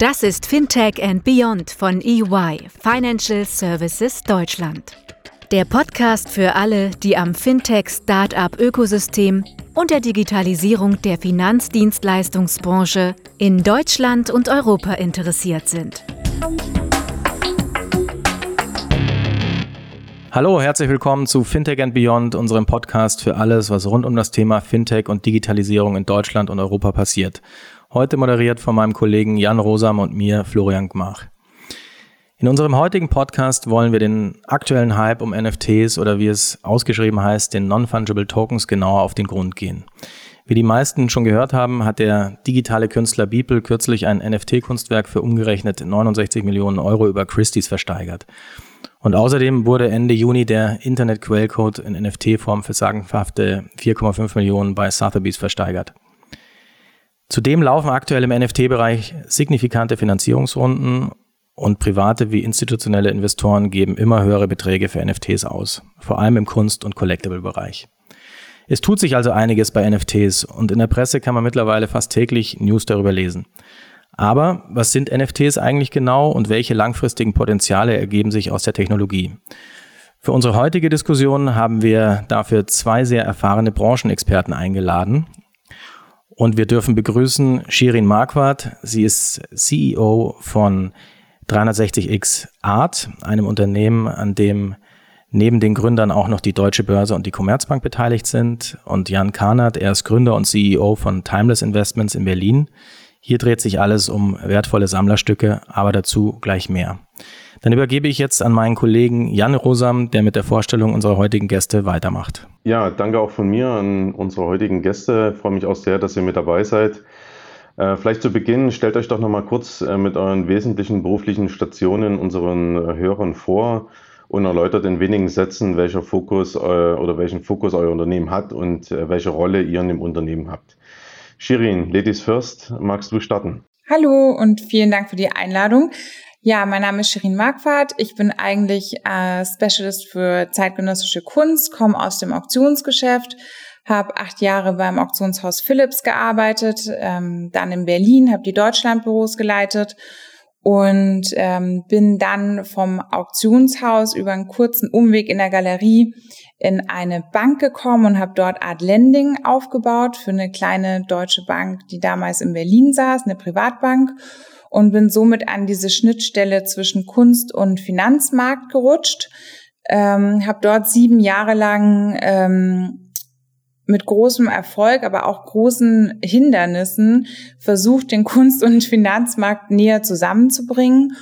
Das ist Fintech and Beyond von EY, Financial Services Deutschland. Der Podcast für alle, die am Fintech-Startup-Ökosystem und der Digitalisierung der Finanzdienstleistungsbranche in Deutschland und Europa interessiert sind. Hallo, herzlich willkommen zu Fintech and Beyond, unserem Podcast für alles, was rund um das Thema Fintech und Digitalisierung in Deutschland und Europa passiert. Heute moderiert von meinem Kollegen Jan Rosam und mir, Florian Gmach. In unserem heutigen Podcast wollen wir den aktuellen Hype um NFTs oder wie es ausgeschrieben heißt, den Non-Fungible Tokens genauer auf den Grund gehen. Wie die meisten schon gehört haben, hat der digitale Künstler Beeple kürzlich ein NFT-Kunstwerk für umgerechnet 69 Millionen Euro über Christie's versteigert. Und außerdem wurde Ende Juni der Internet-Quellcode in NFT-Form für sagenhafte 4,5 Millionen bei Sotheby's versteigert. Zudem laufen aktuell im NFT-Bereich signifikante Finanzierungsrunden und private wie institutionelle Investoren geben immer höhere Beträge für NFTs aus, vor allem im Kunst- und Collectible-Bereich. Es tut sich also einiges bei NFTs und in der Presse kann man mittlerweile fast täglich News darüber lesen. Aber was sind NFTs eigentlich genau und welche langfristigen Potenziale ergeben sich aus der Technologie? Für unsere heutige Diskussion haben wir dafür zwei sehr erfahrene Branchenexperten eingeladen. Und wir dürfen begrüßen Shirin Marquardt. Sie ist CEO von 360x Art, einem Unternehmen, an dem neben den Gründern auch noch die Deutsche Börse und die Commerzbank beteiligt sind. Und Jan Karnert, er ist Gründer und CEO von Timeless Investments in Berlin. Hier dreht sich alles um wertvolle Sammlerstücke, aber dazu gleich mehr. Dann übergebe ich jetzt an meinen Kollegen Jan Rosam, der mit der Vorstellung unserer heutigen Gäste weitermacht. Ja, danke auch von mir an unsere heutigen Gäste. Ich freue mich auch sehr, dass ihr mit dabei seid. Äh, vielleicht zu Beginn, stellt euch doch noch mal kurz äh, mit euren wesentlichen beruflichen Stationen unseren äh, Hörern vor und erläutert in wenigen Sätzen, welcher Fokus oder welchen Fokus euer Unternehmen hat und welche Rolle ihr in dem Unternehmen habt. Shirin, Ladies First, magst du starten? Hallo und vielen Dank für die Einladung. Ja, mein Name ist Shirin Marquardt. Ich bin eigentlich äh, Specialist für zeitgenössische Kunst, komme aus dem Auktionsgeschäft, habe acht Jahre beim Auktionshaus Philips gearbeitet, ähm, dann in Berlin, habe die Deutschlandbüros geleitet und ähm, bin dann vom Auktionshaus über einen kurzen Umweg in der Galerie in eine Bank gekommen und habe dort Art Lending aufgebaut für eine kleine deutsche Bank, die damals in Berlin saß, eine Privatbank und bin somit an diese Schnittstelle zwischen Kunst und Finanzmarkt gerutscht. Ähm, habe dort sieben Jahre lang ähm, mit großem Erfolg, aber auch großen Hindernissen versucht, den Kunst- und Finanzmarkt näher zusammenzubringen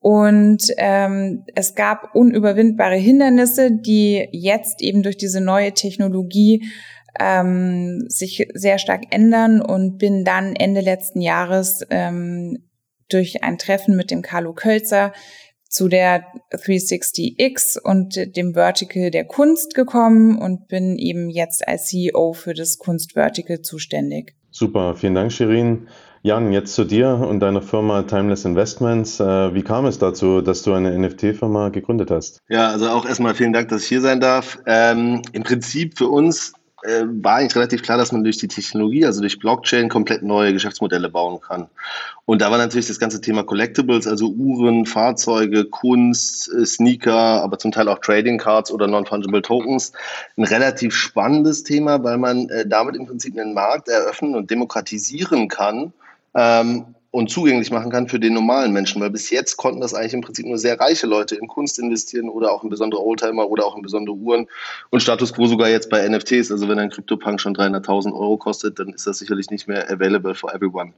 und ähm, es gab unüberwindbare Hindernisse, die jetzt eben durch diese neue Technologie ähm, sich sehr stark ändern und bin dann Ende letzten Jahres ähm, durch ein Treffen mit dem Carlo Kölzer zu der 360X und dem Vertical der Kunst gekommen und bin eben jetzt als CEO für das Kunstvertical zuständig. Super, vielen Dank, Shirin. Jan, jetzt zu dir und deiner Firma Timeless Investments. Äh, wie kam es dazu, dass du eine NFT-Firma gegründet hast? Ja, also auch erstmal vielen Dank, dass ich hier sein darf. Ähm, Im Prinzip für uns äh, war eigentlich relativ klar, dass man durch die Technologie, also durch Blockchain, komplett neue Geschäftsmodelle bauen kann. Und da war natürlich das ganze Thema Collectibles, also Uhren, Fahrzeuge, Kunst, äh, Sneaker, aber zum Teil auch Trading Cards oder Non-Fungible Tokens, ein relativ spannendes Thema, weil man äh, damit im Prinzip einen Markt eröffnen und demokratisieren kann, ähm, und zugänglich machen kann für den normalen Menschen. Weil bis jetzt konnten das eigentlich im Prinzip nur sehr reiche Leute in Kunst investieren oder auch in besondere Oldtimer oder auch in besondere Uhren und Status quo sogar jetzt bei NFTs. Also wenn ein CryptoPunk schon 300.000 Euro kostet, dann ist das sicherlich nicht mehr available for everyone.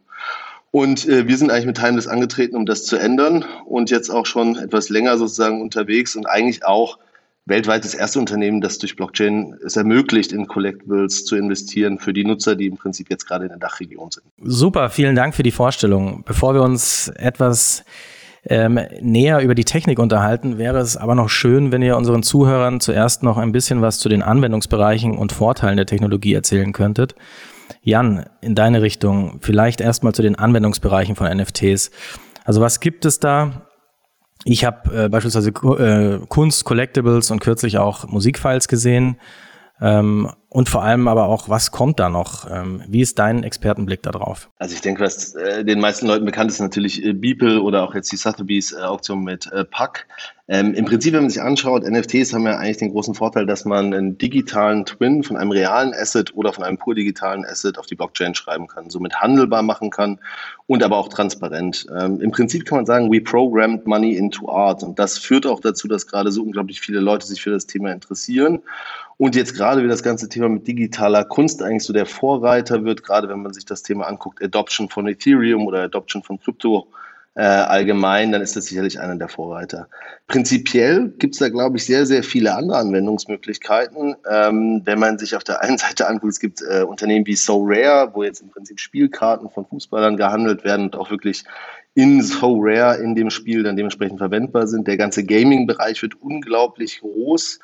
Und äh, wir sind eigentlich mit Timeless angetreten, um das zu ändern und jetzt auch schon etwas länger sozusagen unterwegs und eigentlich auch weltweit das erste Unternehmen, das durch Blockchain es ermöglicht, in Collectibles zu investieren für die Nutzer, die im Prinzip jetzt gerade in der Dachregion sind. Super, vielen Dank für die Vorstellung. Bevor wir uns etwas ähm, näher über die Technik unterhalten, wäre es aber noch schön, wenn ihr unseren Zuhörern zuerst noch ein bisschen was zu den Anwendungsbereichen und Vorteilen der Technologie erzählen könntet. Jan, in deine Richtung, vielleicht erstmal zu den Anwendungsbereichen von NFTs. Also was gibt es da? Ich habe äh, beispielsweise äh, Kunst, Collectibles und kürzlich auch Musikfiles gesehen. Ähm, Und vor allem aber auch, was kommt da noch? Ähm, wie ist dein Expertenblick darauf? Also ich denke, was äh, den meisten Leuten bekannt ist, natürlich äh, Beeple oder auch jetzt die Sotheby's äh, Auktion mit Pack. Ähm, Im Prinzip, wenn man sich anschaut, NFTs haben ja eigentlich den großen Vorteil, dass man einen digitalen Twin von einem realen Asset oder von einem pur digitalen Asset auf die Blockchain schreiben kann, somit handelbar machen kann und aber auch transparent. Ähm, Im Prinzip kann man sagen, we programmed money into art und das führt auch dazu, dass gerade so unglaublich viele Leute sich für das Thema interessieren und jetzt gerade wie das ganze Thema mit digitaler Kunst eigentlich so der Vorreiter wird, gerade wenn man sich das Thema anguckt, Adoption von Ethereum oder Adoption von Krypto äh, allgemein, dann ist das sicherlich einer der Vorreiter. Prinzipiell gibt es da, glaube ich, sehr, sehr viele andere Anwendungsmöglichkeiten. Ähm, wenn man sich auf der einen Seite anguckt, es gibt äh, Unternehmen wie So Rare, wo jetzt im Prinzip Spielkarten von Fußballern gehandelt werden und auch wirklich in So Rare in dem Spiel dann dementsprechend verwendbar sind. Der ganze Gaming-Bereich wird unglaublich groß.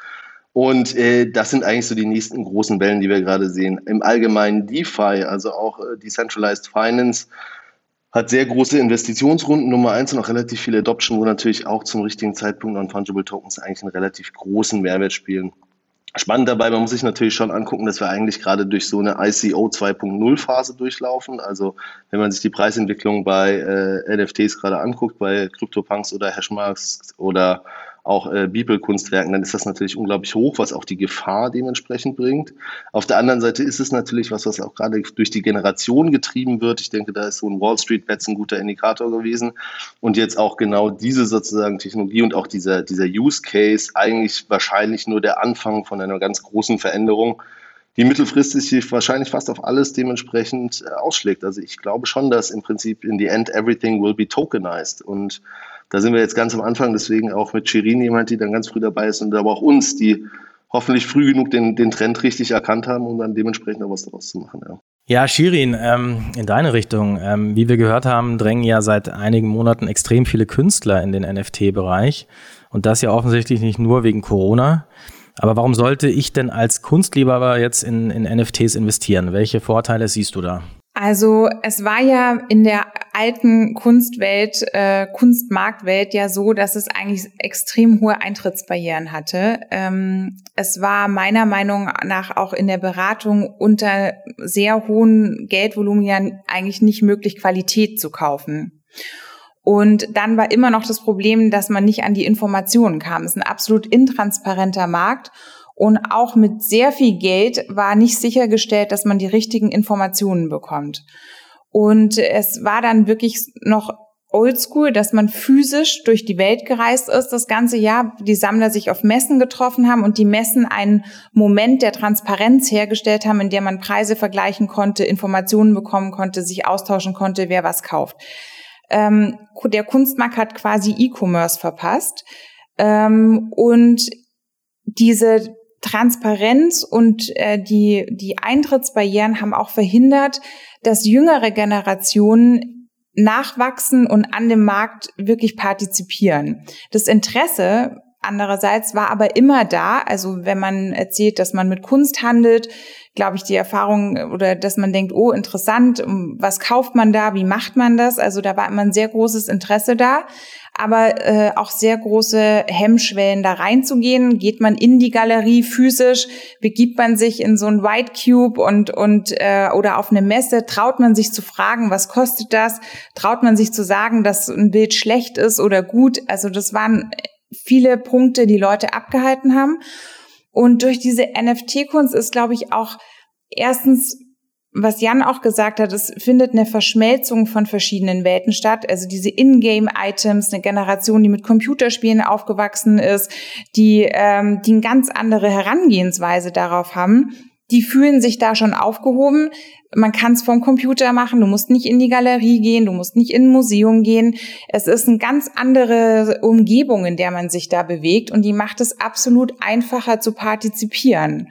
Und äh, das sind eigentlich so die nächsten großen Wellen, die wir gerade sehen. Im Allgemeinen DeFi, also auch äh, Decentralized Finance, hat sehr große Investitionsrunden, Nummer eins und auch relativ viel Adoption, wo natürlich auch zum richtigen Zeitpunkt Non-Fungible Tokens eigentlich einen relativ großen Mehrwert spielen. Spannend dabei, man muss sich natürlich schon angucken, dass wir eigentlich gerade durch so eine ICO 2.0 Phase durchlaufen. Also wenn man sich die Preisentwicklung bei äh, NFTs gerade anguckt, bei CryptoPunks oder Hashmarks oder auch äh, Bibelkunstwerken, dann ist das natürlich unglaublich hoch, was auch die Gefahr dementsprechend bringt. Auf der anderen Seite ist es natürlich was, was auch gerade durch die Generation getrieben wird. Ich denke, da ist so ein Wall Street Bets ein guter Indikator gewesen. Und jetzt auch genau diese sozusagen Technologie und auch dieser, dieser Use Case eigentlich wahrscheinlich nur der Anfang von einer ganz großen Veränderung, die mittelfristig wahrscheinlich fast auf alles dementsprechend äh, ausschlägt. Also ich glaube schon, dass im Prinzip in the end everything will be tokenized und da sind wir jetzt ganz am Anfang, deswegen auch mit Shirin jemand, die dann ganz früh dabei ist und aber auch uns, die hoffentlich früh genug den, den Trend richtig erkannt haben, um dann dementsprechend auch was daraus zu machen. Ja. Ja, Shirin, ähm, in deine Richtung. Ähm, wie wir gehört haben, drängen ja seit einigen Monaten extrem viele Künstler in den NFT-Bereich. Und das ja offensichtlich nicht nur wegen Corona. Aber warum sollte ich denn als Kunstliebhaber jetzt in, in NFTs investieren? Welche Vorteile siehst du da? Also es war ja in der alten Kunstwelt, äh, Kunstmarktwelt ja so, dass es eigentlich extrem hohe Eintrittsbarrieren hatte. Ähm, es war meiner Meinung nach auch in der Beratung unter sehr hohen Geldvolumen eigentlich nicht möglich, Qualität zu kaufen. Und dann war immer noch das Problem, dass man nicht an die Informationen kam. Es ist ein absolut intransparenter Markt. Und auch mit sehr viel Geld war nicht sichergestellt, dass man die richtigen Informationen bekommt. Und es war dann wirklich noch oldschool, dass man physisch durch die Welt gereist ist das ganze Jahr, die Sammler sich auf Messen getroffen haben und die Messen einen Moment der Transparenz hergestellt haben, in der man Preise vergleichen konnte, Informationen bekommen konnte, sich austauschen konnte, wer was kauft. Ähm, der Kunstmarkt hat quasi E-Commerce verpasst. Ähm, und diese Transparenz und äh, die, die Eintrittsbarrieren haben auch verhindert, dass jüngere Generationen nachwachsen und an dem Markt wirklich partizipieren. Das Interesse andererseits war aber immer da. Also wenn man erzählt, dass man mit Kunst handelt, glaube ich, die Erfahrung oder dass man denkt, oh, interessant, was kauft man da, wie macht man das? Also da war immer ein sehr großes Interesse da, aber äh, auch sehr große Hemmschwellen da reinzugehen. Geht man in die Galerie physisch, begibt man sich in so ein White Cube und und äh, oder auf eine Messe, traut man sich zu fragen, was kostet das? Traut man sich zu sagen, dass ein Bild schlecht ist oder gut? Also das waren viele Punkte, die Leute abgehalten haben. Und durch diese NFT-Kunst ist, glaube ich, auch erstens, was Jan auch gesagt hat, es findet eine Verschmelzung von verschiedenen Welten statt. Also diese Ingame-Items, eine Generation, die mit Computerspielen aufgewachsen ist, die, ähm, die eine ganz andere Herangehensweise darauf haben die fühlen sich da schon aufgehoben. Man kann es vom Computer machen, du musst nicht in die Galerie gehen, du musst nicht in ein Museum gehen. Es ist eine ganz andere Umgebung, in der man sich da bewegt und die macht es absolut einfacher zu partizipieren.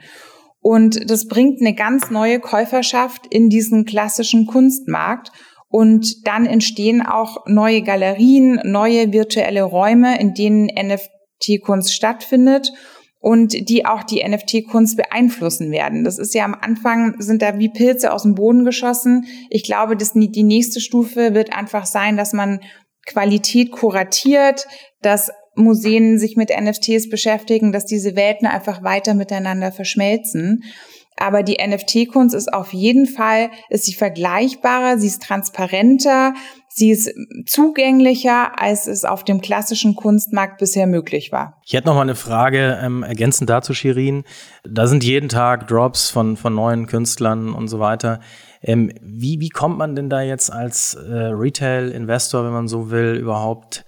Und das bringt eine ganz neue Käuferschaft in diesen klassischen Kunstmarkt. Und dann entstehen auch neue Galerien, neue virtuelle Räume, in denen NFT-Kunst stattfindet und die auch die NFT-Kunst beeinflussen werden. Das ist ja am Anfang, sind da wie Pilze aus dem Boden geschossen. Ich glaube, dass die nächste Stufe wird einfach sein, dass man Qualität kuratiert, dass Museen sich mit NFTs beschäftigen, dass diese Welten einfach weiter miteinander verschmelzen. Aber die NFT-Kunst ist auf jeden Fall, ist sie vergleichbarer, sie ist transparenter, sie ist zugänglicher, als es auf dem klassischen Kunstmarkt bisher möglich war. Ich hätte noch mal eine Frage ähm, ergänzend dazu, Shirin. Da sind jeden Tag Drops von, von neuen Künstlern und so weiter. Ähm, wie, wie kommt man denn da jetzt als äh, Retail-Investor, wenn man so will, überhaupt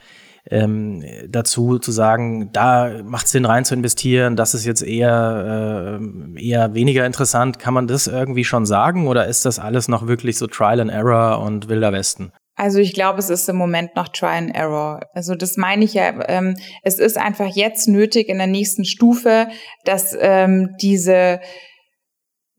ähm, dazu zu sagen, da macht es Sinn rein zu investieren, das ist jetzt eher, äh, eher weniger interessant. Kann man das irgendwie schon sagen oder ist das alles noch wirklich so Trial and Error und Wilder Westen? Also ich glaube, es ist im Moment noch Try and Error. Also das meine ich ja. Ähm, es ist einfach jetzt nötig in der nächsten Stufe, dass ähm, diese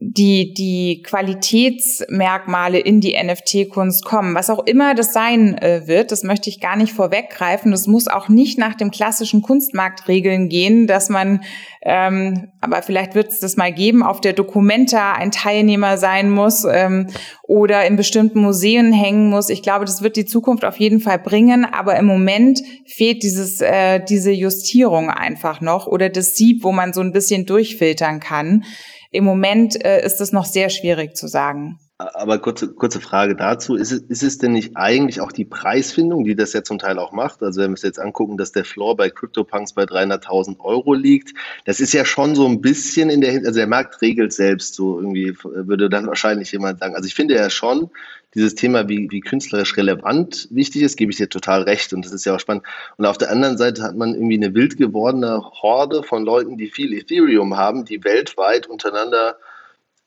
die, die Qualitätsmerkmale in die NFT-Kunst kommen. Was auch immer das sein äh, wird, das möchte ich gar nicht vorweggreifen. Das muss auch nicht nach dem klassischen Kunstmarktregeln gehen, dass man, ähm, aber vielleicht wird es das mal geben, auf der Documenta ein Teilnehmer sein muss ähm, oder in bestimmten Museen hängen muss. Ich glaube, das wird die Zukunft auf jeden Fall bringen, aber im Moment fehlt dieses, äh, diese Justierung einfach noch oder das Sieb, wo man so ein bisschen durchfiltern kann. Im Moment äh, ist es noch sehr schwierig zu sagen. Aber kurze, kurze Frage dazu. Ist es, ist es denn nicht eigentlich auch die Preisfindung, die das ja zum Teil auch macht? Also wenn wir uns jetzt angucken, dass der Floor bei CryptoPunks bei 300.000 Euro liegt, das ist ja schon so ein bisschen in der, also der Markt regelt selbst so irgendwie, würde dann wahrscheinlich jemand sagen. Also ich finde ja schon, dieses Thema, wie, wie künstlerisch relevant wichtig ist, gebe ich dir total recht und das ist ja auch spannend. Und auf der anderen Seite hat man irgendwie eine wild gewordene Horde von Leuten, die viel Ethereum haben, die weltweit untereinander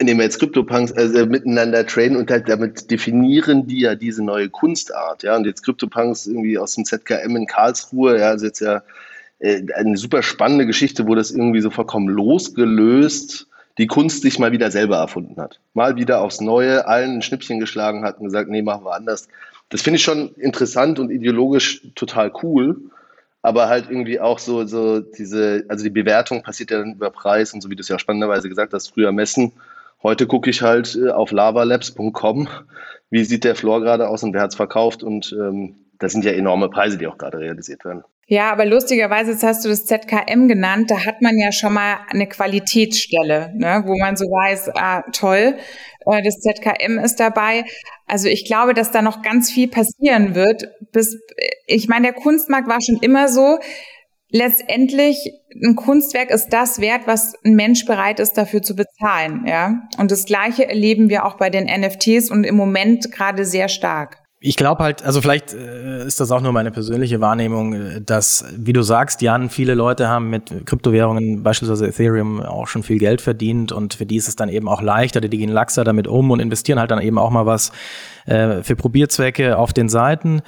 indem wir jetzt CryptoPunks äh, miteinander traden und halt damit definieren die ja diese neue Kunstart, ja. Und jetzt CryptoPunks irgendwie aus dem ZKM in Karlsruhe, ja, ist jetzt ja äh, eine super spannende Geschichte, wo das irgendwie so vollkommen losgelöst die Kunst sich mal wieder selber erfunden hat. Mal wieder aufs Neue allen ein Schnippchen geschlagen hat und gesagt, nee, machen wir anders. Das finde ich schon interessant und ideologisch total cool. Aber halt irgendwie auch so, so diese, also die Bewertung passiert ja dann über Preis und so wie du es ja spannenderweise gesagt hast, früher messen. Heute gucke ich halt äh, auf lavalabs.com, wie sieht der Floor gerade aus und wer hat es verkauft und ähm, das sind ja enorme Preise, die auch gerade realisiert werden. Ja, aber lustigerweise, jetzt hast du das ZKM genannt, da hat man ja schon mal eine Qualitätsstelle, ne, wo man so weiß, ah, toll, äh, das ZKM ist dabei. Also ich glaube, dass da noch ganz viel passieren wird. Bis, ich meine, der Kunstmarkt war schon immer so. Letztendlich, ein Kunstwerk ist das wert, was ein Mensch bereit ist, dafür zu bezahlen, ja. Und das Gleiche erleben wir auch bei den NFTs und im Moment gerade sehr stark ich glaube halt, also vielleicht äh, ist das auch nur meine persönliche Wahrnehmung, äh, dass, wie du sagst, Jan, viele Leute haben mit Kryptowährungen, beispielsweise Ethereum, auch schon viel Geld verdient und für die ist es dann eben auch leichter, die gehen laxer damit um und investieren halt dann eben auch mal was äh, für Probierzwecke auf den Seiten.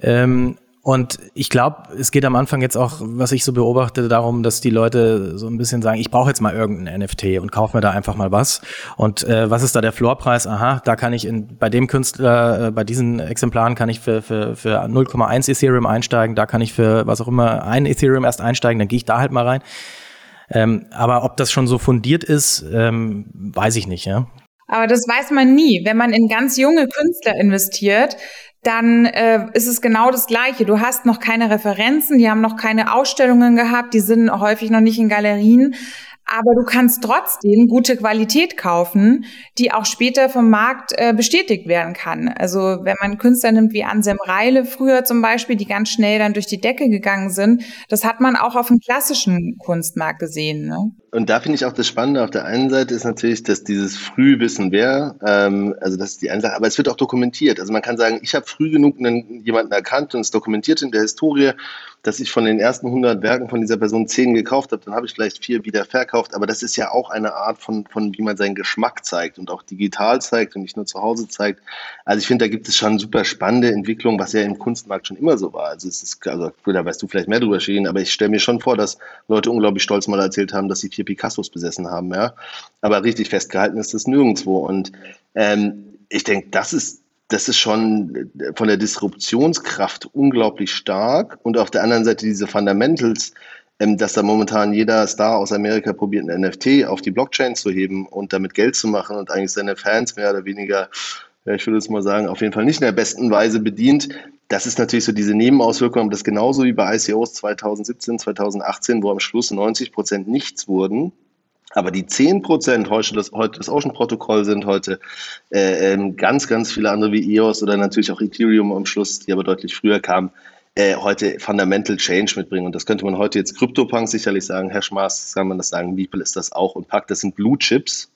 Ähm, und ich glaube, es geht am Anfang jetzt auch, was ich so beobachte, darum, dass die Leute so ein bisschen sagen, ich brauche jetzt mal irgendein NFT und kaufe mir da einfach mal was. Und äh, was ist da der Floorpreis? Aha, da kann ich in, bei dem Künstler, äh, bei diesen Exemplaren kann ich für, für, für 0,1 Ethereum einsteigen, da kann ich für was auch immer ein Ethereum erst einsteigen, dann gehe ich da halt mal rein. Ähm, aber ob das schon so fundiert ist, ähm, weiß ich nicht, ja. Aber das weiß man nie. Wenn man in ganz junge Künstler investiert, dann äh, ist es genau das Gleiche. Du hast noch keine Referenzen, die haben noch keine Ausstellungen gehabt, die sind häufig noch nicht in Galerien aber du kannst trotzdem gute Qualität kaufen, die auch später vom Markt äh, bestätigt werden kann. Also wenn man Künstler nimmt wie Ansem Reile früher zum Beispiel, die ganz schnell dann durch die Decke gegangen sind, das hat man auch auf dem klassischen Kunstmarkt gesehen. Ne? Und da finde ich auch das Spannende auf der einen Seite ist natürlich, dass dieses Frühwissen wäre, ähm, also das ist die eine Sache, aber es wird auch dokumentiert. Also man kann sagen, ich habe früh genug einen, jemanden erkannt und es dokumentiert in der Historie dass ich von den ersten 100 Werken von dieser Person 10 gekauft habe, dann habe ich vielleicht vier wieder verkauft. Aber das ist ja auch eine Art von, von wie man seinen Geschmack zeigt und auch digital zeigt und nicht nur zu Hause zeigt. Also ich finde, da gibt es schon super spannende Entwicklungen, was ja im Kunstmarkt schon immer so war. Also es ist, also da weißt du vielleicht mehr drüber stehen, aber ich stelle mir schon vor, dass Leute unglaublich stolz mal erzählt haben, dass sie vier Picassos besessen haben, ja. Aber richtig festgehalten ist das nirgendwo. Und ähm, ich denke, das ist das ist schon von der Disruptionskraft unglaublich stark. Und auf der anderen Seite diese Fundamentals, ähm, dass da momentan jeder Star aus Amerika probiert, ein NFT auf die Blockchain zu heben und damit Geld zu machen und eigentlich seine Fans mehr oder weniger, ja, ich würde es mal sagen, auf jeden Fall nicht in der besten Weise bedient. Das ist natürlich so diese Nebenauswirkung, aber das genauso wie bei ICOs 2017, 2018, wo am Schluss 90 Prozent nichts wurden Aber die 10 Prozent heute das, heute das Ocean-Protokoll sind heute äh, ähm, ganz, ganz viele andere wie EOS oder natürlich auch Ethereum am Schluss, die aber deutlich früher kamen, äh, heute Fundamental Change mitbringen. Und das könnte man heute jetzt CryptoPunk sicherlich sagen, Hashmask kann man das sagen, Beeple ist das auch und Pack, das sind Blue Chips.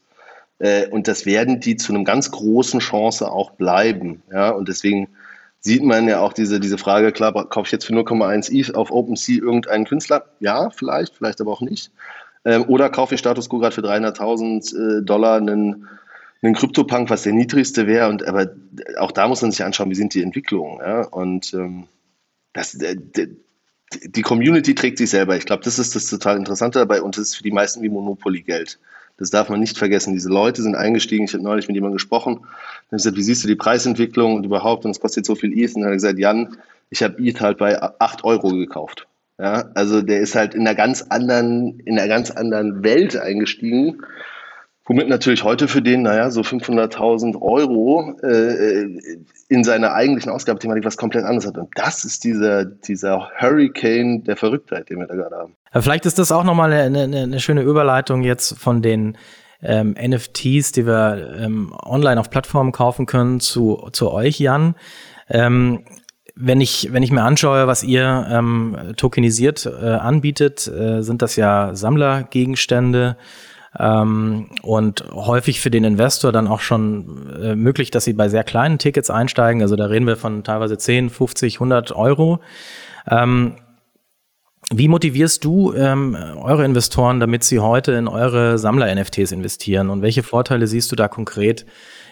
Äh, und das werden die zu einem ganz großen Chance auch bleiben. Ja? Und deswegen sieht man ja auch diese, diese Frage, klar, kaufe ich jetzt für 0,1 ETH auf OpenSea irgendeinen Künstler? Ja, vielleicht, vielleicht aber auch nicht. Ähm, oder kaufe ich Status Quo gerade für 300.000 äh, Dollar einen, einen Krypto-Punk, was der niedrigste wäre. Und aber auch da muss man sich anschauen, wie sind die Entwicklungen. Ja? Und ähm, das, äh, die Community trägt sich selber. Ich glaube, das ist das total Interessante dabei und das ist für die meisten wie Monopoly-Geld. Das darf man nicht vergessen. Diese Leute sind eingestiegen. Ich habe neulich mit jemandem gesprochen. Dann gesagt, wie siehst du die Preisentwicklung und überhaupt? Und es kostet so viel ETH. Und dann hat er gesagt, Jan, ich habe ETH halt bei 8 Euro gekauft. Ja, also der ist halt in einer ganz anderen, in einer ganz anderen Welt eingestiegen. Womit natürlich heute für den, naja, so 500.000 Euro äh, in seiner eigentlichen Ausgabethematik was komplett anderes hat. Und das ist dieser, dieser Hurricane der Verrücktheit, den wir da gerade haben. Vielleicht ist das auch nochmal eine, eine, eine schöne Überleitung jetzt von den ähm, NFTs, die wir ähm, online auf Plattformen kaufen können, zu, zu euch, Jan. Ähm, wenn ich, wenn ich mir anschaue, was ihr ähm, tokenisiert äh, anbietet, äh, sind das ja Sammlergegenstände ähm, und häufig für den Investor dann auch schon äh, möglich, dass sie bei sehr kleinen Tickets einsteigen. Also da reden wir von teilweise 10, 50, 100 Euro. Ähm, wie motivierst du ähm, eure Investoren, damit sie heute in eure Sammler-NFTs investieren? Und welche Vorteile siehst du da konkret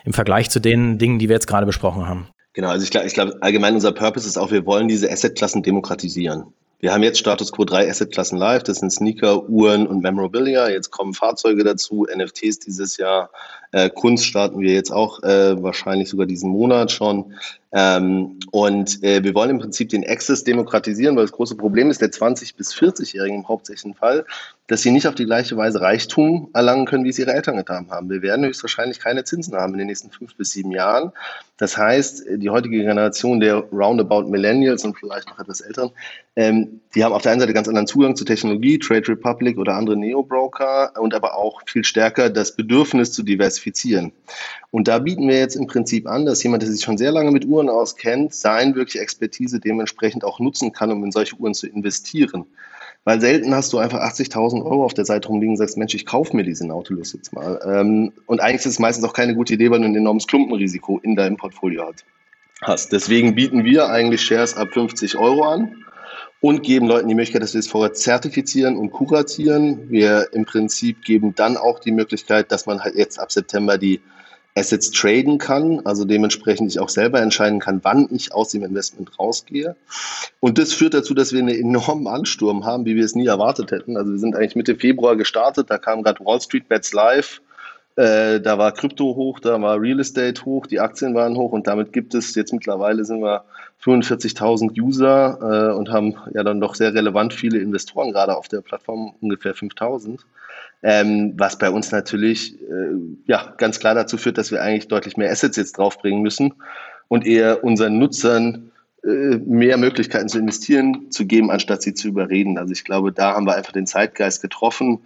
im Vergleich zu den Dingen, die wir jetzt gerade besprochen haben? Genau, also ich glaube, ich glaube, allgemein unser Purpose ist auch, wir wollen diese Assetklassen demokratisieren. Wir haben jetzt Status Quo 3 Assetklassen live, das sind Sneaker, Uhren und Memorabilia. Jetzt kommen Fahrzeuge dazu, NFTs dieses Jahr, äh, Kunst starten wir jetzt auch äh, wahrscheinlich sogar diesen Monat schon. Ähm, und äh, wir wollen im Prinzip den Access demokratisieren, weil das große Problem ist der 20- bis 40-Jährigen im hauptsächlichen Fall, dass sie nicht auf die gleiche Weise Reichtum erlangen können, wie es ihre Eltern getan haben. Wir werden höchstwahrscheinlich keine Zinsen haben in den nächsten fünf bis sieben Jahren. Das heißt, die heutige Generation der Roundabout Millennials und vielleicht noch etwas Älteren, ähm, die haben auf der einen Seite ganz anderen Zugang zu Technologie, Trade Republic oder andere Neo-Broker und aber auch viel stärker das Bedürfnis zu diversifizieren. Und da bieten wir jetzt im Prinzip an, dass jemand, der sich schon sehr lange mit Uhren auskennt, sein wirklich Expertise dementsprechend auch nutzen kann, um in solche Uhren zu investieren. Weil selten hast du einfach 80.000 Euro auf der Seite rumliegen und sagst, Mensch, ich kaufe mir diesen Nautilus jetzt mal. Ähm, und eigentlich ist es meistens auch keine gute Idee, weil du ein enormes Klumpenrisiko in deinem Portfolio hast. Deswegen bieten wir eigentlich Shares ab 50 Euro an und geben Leuten die Möglichkeit, dass wir es vorher zertifizieren und kuratieren. Wir im Prinzip geben dann auch die Möglichkeit, dass man halt jetzt ab September die Assets traden kann, also dementsprechend ich auch selber entscheiden kann, wann ich aus dem Investment rausgehe. Und das führt dazu, dass wir einen enormen Ansturm haben, wie wir es nie erwartet hätten. Also wir sind eigentlich Mitte Februar gestartet, da kam gerade Wall Street Bets live, äh, da war Krypto hoch, da war Real Estate hoch, die Aktien waren hoch und damit gibt es jetzt mittlerweile sind wir 45.000 User äh, und haben ja dann doch sehr relevant viele Investoren gerade auf der Plattform, ungefähr 5.000 ähm, was bei uns natürlich äh, ja ganz klar dazu führt, dass wir eigentlich deutlich mehr Assets jetzt draufbringen müssen und eher unseren Nutzern äh, mehr Möglichkeiten zu investieren zu geben, anstatt sie zu überreden. Also ich glaube, da haben wir einfach den Zeitgeist getroffen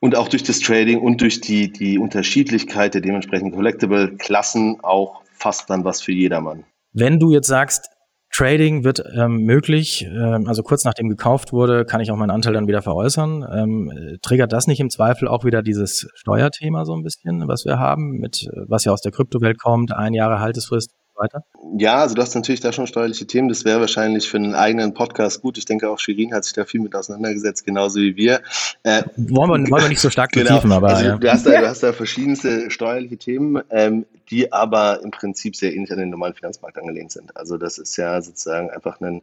und auch durch das Trading und durch die, die Unterschiedlichkeit der dementsprechenden Collectible-Klassen auch fast dann was für jedermann. Wenn du jetzt sagst, Trading wird ähm, möglich, ähm, also kurz nachdem gekauft wurde, kann ich auch meinen Anteil dann wieder veräußern. Ähm, triggert das nicht im Zweifel auch wieder dieses Steuerthema so ein bisschen, was wir haben, mit was ja aus der Kryptowelt kommt, ein Jahre Haltesfrist weiter? Ja, also du hast natürlich da schon steuerliche Themen. Das wäre wahrscheinlich für einen eigenen Podcast gut. Ich denke auch Shirin hat sich da viel mit auseinandergesetzt, genauso wie wir. Äh, wollen, wir, wollen wir nicht so stark genau. aber also, ja. du, hast da, du hast da verschiedenste steuerliche Themen, ähm, die aber im Prinzip sehr ähnlich an den normalen Finanzmarkt angelehnt sind. Also das ist ja sozusagen einfach ein,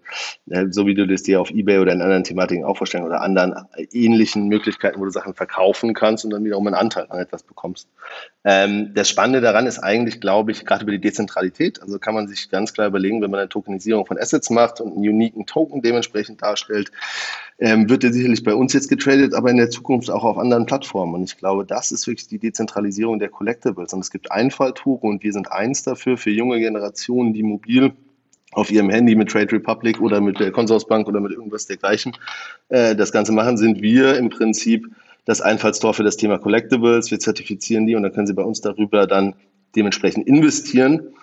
äh, so wie du das dir auf Ebay oder in anderen Thematiken auch vorstellen oder anderen ähnlichen Möglichkeiten, wo du Sachen verkaufen kannst und dann wiederum einen Anteil an etwas bekommst. Ähm, das Spannende daran ist eigentlich, glaube ich, gerade über die Dezentralität. Also kann man sich ganz klar überlegen, wenn man eine Tokenisierung von Assets macht und einen uniken Token dementsprechend darstellt, ähm, wird der sicherlich bei uns jetzt getradet, aber in der Zukunft auch auf anderen Plattformen. Und ich glaube, das ist wirklich die Dezentralisierung der Collectibles. Und es gibt Einfalltore und wir sind eins dafür, für junge Generationen, die mobil auf ihrem Handy mit Trade Republic oder mit der Consorsbank oder mit irgendwas dergleichen äh, das Ganze machen, sind wir im Prinzip das Einfallstor für das Thema Collectibles. Wir zertifizieren die und dann können Sie bei uns darüber dann dementsprechend investieren.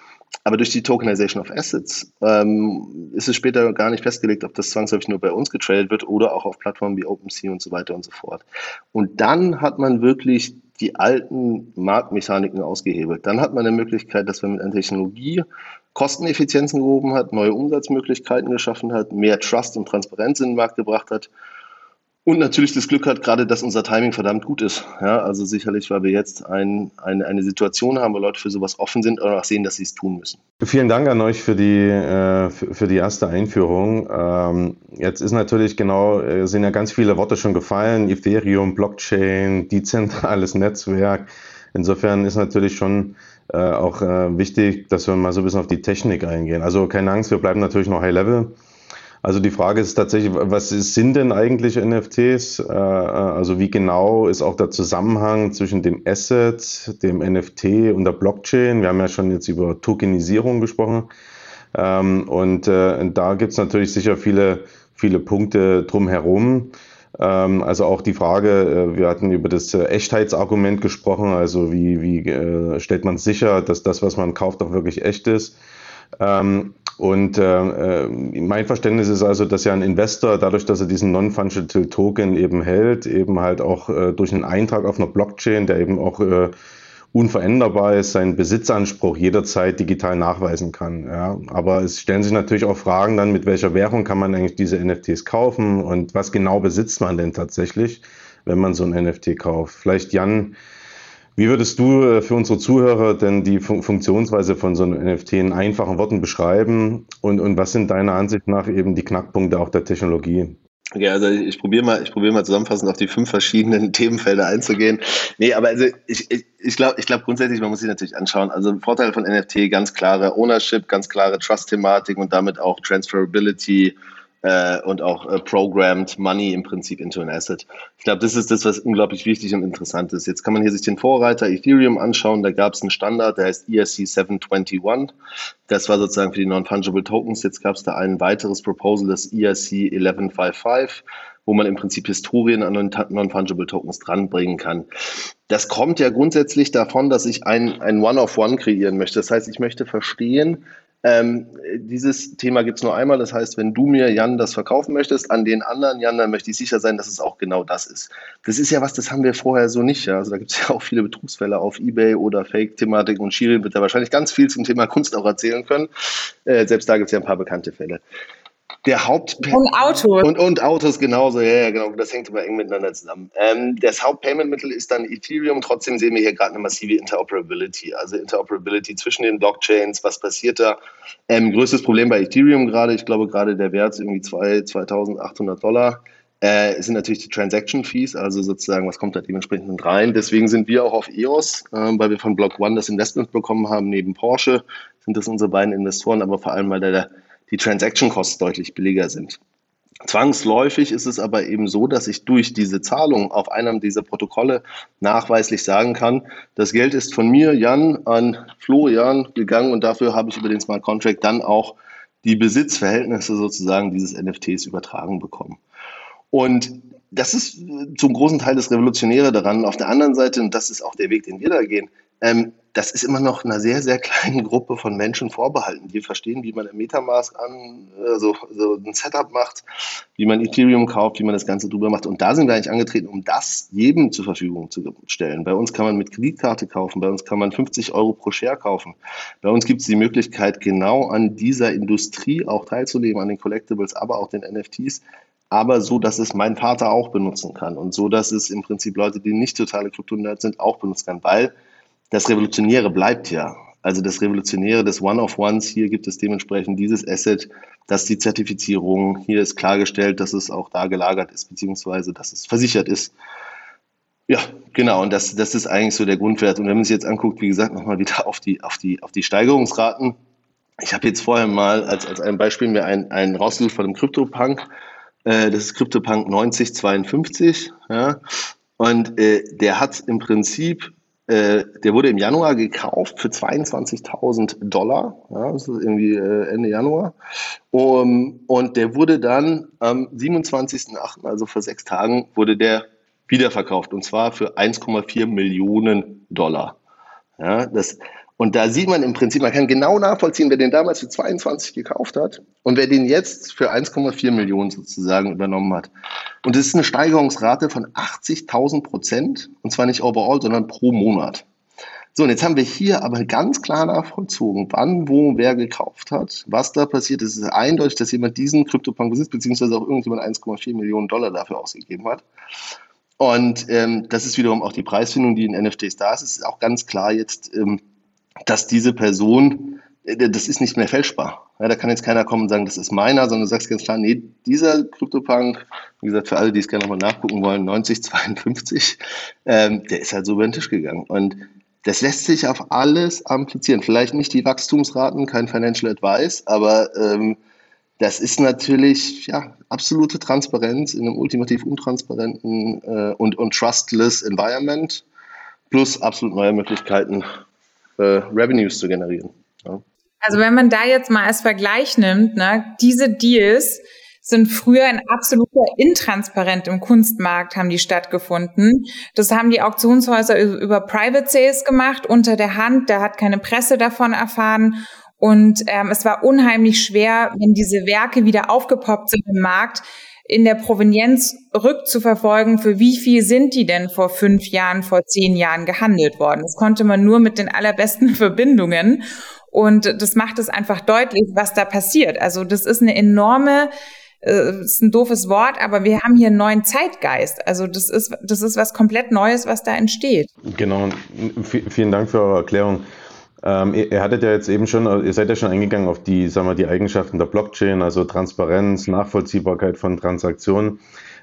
Aber durch die Tokenization of Assets ähm, ist es später gar nicht festgelegt, ob das zwangsläufig nur bei uns getradet wird oder auch auf Plattformen wie OpenSea und so weiter und so fort. Und dann hat man wirklich die alten Marktmechaniken ausgehebelt. Dann hat man eine Möglichkeit, dass man mit einer Technologie Kosteneffizienzen gehoben hat, neue Umsatzmöglichkeiten geschaffen hat, mehr Trust und Transparenz in den Markt gebracht hat und natürlich das Glück hat, gerade dass unser Timing verdammt gut ist. Ja, also sicherlich, weil wir jetzt ein, eine, eine Situation haben, wo Leute für sowas offen sind und auch sehen, dass sie es tun müssen. Vielen Dank an euch für die, äh, für die erste Einführung. Ähm, jetzt ist natürlich genau, äh, sind ja ganz viele Worte schon gefallen. Ethereum, Blockchain, dezentrales Netzwerk. Insofern ist natürlich schon äh, auch wichtig, dass wir mal so ein bisschen auf die Technik eingehen. Also keine Angst, wir bleiben natürlich noch High Level. Also die Frage ist tatsächlich, was sind denn eigentlich NFTs? Äh, also wie genau ist auch der Zusammenhang zwischen dem Asset, dem NFT und der Blockchain? Wir haben ja schon jetzt über Tokenisierung gesprochen. Ähm, und äh, da gibt es natürlich sicher viele, viele Punkte drumherum. Ähm, also auch die Frage, äh, wir hatten über das Echtheitsargument gesprochen, also wie, wie stellt man sicher, dass das, was man kauft, auch wirklich echt ist. Ähm, und äh, äh, mein Verständnis ist also, dass ja ein Investor dadurch, dass er diesen Non-Fungible Token eben hält, eben halt auch äh, durch einen Eintrag auf einer Blockchain, der eben auch äh, unveränderbar ist, seinen Besitzanspruch jederzeit digital nachweisen kann. Ja. Aber es stellen sich natürlich auch Fragen dann, mit welcher Währung kann man eigentlich diese NFTs kaufen und was genau besitzt man denn tatsächlich, wenn man so ein NFT kauft. Vielleicht Jan, wie würdest du äh, für unsere Zuhörer denn die Funktionsweise von so einem NFT in einfachen Worten beschreiben? Und, und was sind deiner Ansicht nach eben die Knackpunkte auch der Technologie? Okay, also ich probiere mal, ich mal zusammenfassend auf die fünf verschiedenen Themenfelder einzugehen. Nee, aber also ich, ich, ich glaube, ich glaube grundsätzlich, man muss sich natürlich anschauen. Also Vorteil von NFT, ganz klare Ownership, ganz klare Trust-Thematik und damit auch Transferability, äh, und auch äh, programmed Money im Prinzip into an Asset. Ich glaube, das ist das, was unglaublich wichtig und interessant ist. Jetzt kann man hier sich den Vorreiter Ethereum anschauen. Da gab es einen Standard, der heißt ERC 721. Das war sozusagen für die Non-Fungible Tokens. Jetzt gab es da ein weiteres Proposal, das ERC 1155 wo man im Prinzip Historien an Non-Fungible Tokens dranbringen kann. Das kommt ja grundsätzlich davon, dass ich ein, ein One-of-One kreieren möchte. Das heißt, ich möchte verstehen, ähm, dieses Thema gibt es nur einmal. Das heißt, wenn du mir, Jan, das verkaufen möchtest, an den anderen, Jan, dann möchte ich sicher sein, dass es auch genau das ist. Das ist ja was, das haben wir vorher so nicht. Ja? Also da gibt es ja auch viele Betrugsfälle auf Ebay oder Fake-Thematik und Shirin wird da wahrscheinlich ganz viel zum Thema Kunst auch erzählen können. Äh, selbst da gibt es ja ein paar bekannte Fälle der Haupt und Autos und, und Autos genauso, ja, ja, genau, das hängt immer eng miteinander zusammen. Ähm, das Hauptpaymentmittel ist dann Ethereum. Trotzdem sehen wir hier gerade eine massive Interoperability, also Interoperability zwischen den Blockchains. Was passiert da? Ähm, größtes Problem bei Ethereum gerade, ich glaube gerade der Wert ist irgendwie 2.800 Dollar. Äh, sind natürlich die Transaction Fees, also sozusagen, was kommt da dementsprechend rein. Deswegen sind wir auch auf EOS, äh, weil wir von Block One das Investment bekommen haben, neben Porsche sind das unsere beiden Investoren, aber vor allem, weil der die Transaction Costs deutlich billiger sind. Zwangsläufig ist es aber eben so, dass ich durch diese Zahlung auf einem dieser Protokolle nachweislich sagen kann, das Geld ist von mir, Jan, an Florian gegangen und dafür habe ich über den Smart Contract dann auch die Besitzverhältnisse sozusagen dieses NFTs übertragen bekommen. Und das ist zum großen Teil das Revolutionäre daran. Auf der anderen Seite, und das ist auch der Weg, den wir da gehen, ähm, das ist immer noch einer sehr, sehr kleinen Gruppe von Menschen vorbehalten, die verstehen, wie man ein Metamask an, äh, so, so ein Setup macht, wie man Ethereum kauft, wie man das Ganze drüber macht. Und da sind wir eigentlich angetreten, um das jedem zur Verfügung zu stellen. Bei uns kann man mit Kreditkarte kaufen, bei uns kann man 50 Euro pro Share kaufen. Bei uns gibt es die Möglichkeit, genau an dieser Industrie auch teilzunehmen, an den Collectibles, aber auch den NFTs, aber so, dass es mein Vater auch benutzen kann und so, dass es im Prinzip Leute, die nicht totale Krypto-Nerds sind, auch benutzen kann, weil das Revolutionäre bleibt ja. Also das Revolutionäre des One-of-Ones, hier gibt es dementsprechend dieses Asset, dass die Zertifizierung, hier ist klargestellt, dass es auch da gelagert ist, beziehungsweise dass es versichert ist. Ja, genau, und das, das ist eigentlich so der Grundwert. Und wenn man sich jetzt anguckt, wie gesagt, nochmal wieder auf die, auf die, auf die Steigerungsraten. Ich habe jetzt vorher mal als, als ein Beispiel mir einen, einen rausgesucht von dem CryptoPunk. Äh, das ist CryptoPunk 9052. Ja, und äh, der hat im Prinzip äh, der wurde im Januar gekauft für 22.000 Dollar. Ja, das ist irgendwie äh, Ende Januar. Um, und der wurde dann am 27.08., also vor sechs Tagen, wurde der wiederverkauft und zwar für 1,4 Millionen Dollar. Ja, das, und da sieht man im Prinzip, man kann genau nachvollziehen, wer den damals für 22 gekauft hat und wer den jetzt für 1,4 Millionen sozusagen übernommen hat. Und das ist eine Steigerungsrate von 80.000 Prozent und zwar nicht overall, sondern pro Monat. So, und jetzt haben wir hier aber ganz klar nachvollzogen, wann, wo, wer gekauft hat, was da passiert. Es ist eindeutig, dass jemand diesen Kryptopunk besitzt, beziehungsweise auch irgendjemand 1,4 Millionen Dollar dafür ausgegeben hat. Und ähm, das ist wiederum auch die Preisfindung, die in NFTs da ist. Es ist auch ganz klar jetzt, ähm, dass diese Person, äh, das ist nicht mehr fälschbar. Ja, da kann jetzt keiner kommen und sagen, das ist meiner, sondern du sagst ganz klar, nee, dieser CryptoPunk, wie gesagt, für alle, die es gerne nochmal nachgucken wollen, 9052, ähm, der ist halt so über den Tisch gegangen. Und das lässt sich auf alles amplizieren. Vielleicht nicht die Wachstumsraten, kein Financial Advice, aber ähm, das ist natürlich ja, absolute Transparenz in einem ultimativ untransparenten äh, und, und trustless Environment plus absolut neue Möglichkeiten, äh, Revenues zu generieren. Ja. Also wenn man da jetzt mal als Vergleich nimmt, ne, diese Deals sind früher in absoluter Intransparent im Kunstmarkt haben die stattgefunden. Das haben die Auktionshäuser über Private Sales gemacht, unter der Hand. Da hat keine Presse davon erfahren. Und ähm, es war unheimlich schwer, wenn diese Werke wieder aufgepoppt sind im Markt, in der Provenienz rückzuverfolgen, für wie viel sind die denn vor fünf Jahren, vor zehn Jahren gehandelt worden. Das konnte man nur mit den allerbesten Verbindungen. Und das macht es einfach deutlich, was da passiert. Also das ist eine enorme äh, ist ein doofes Wort, aber wir haben hier einen neuen Zeitgeist. Also das ist, das ist was komplett Neues, was da entsteht. Genau, vielen Dank für eure Erklärung. Ähm, ihr, ihr, hattet ja jetzt eben schon, ihr seid ja schon eingegangen auf die, sagen wir, die Eigenschaften der Blockchain, also Transparenz, Nachvollziehbarkeit von Transaktionen.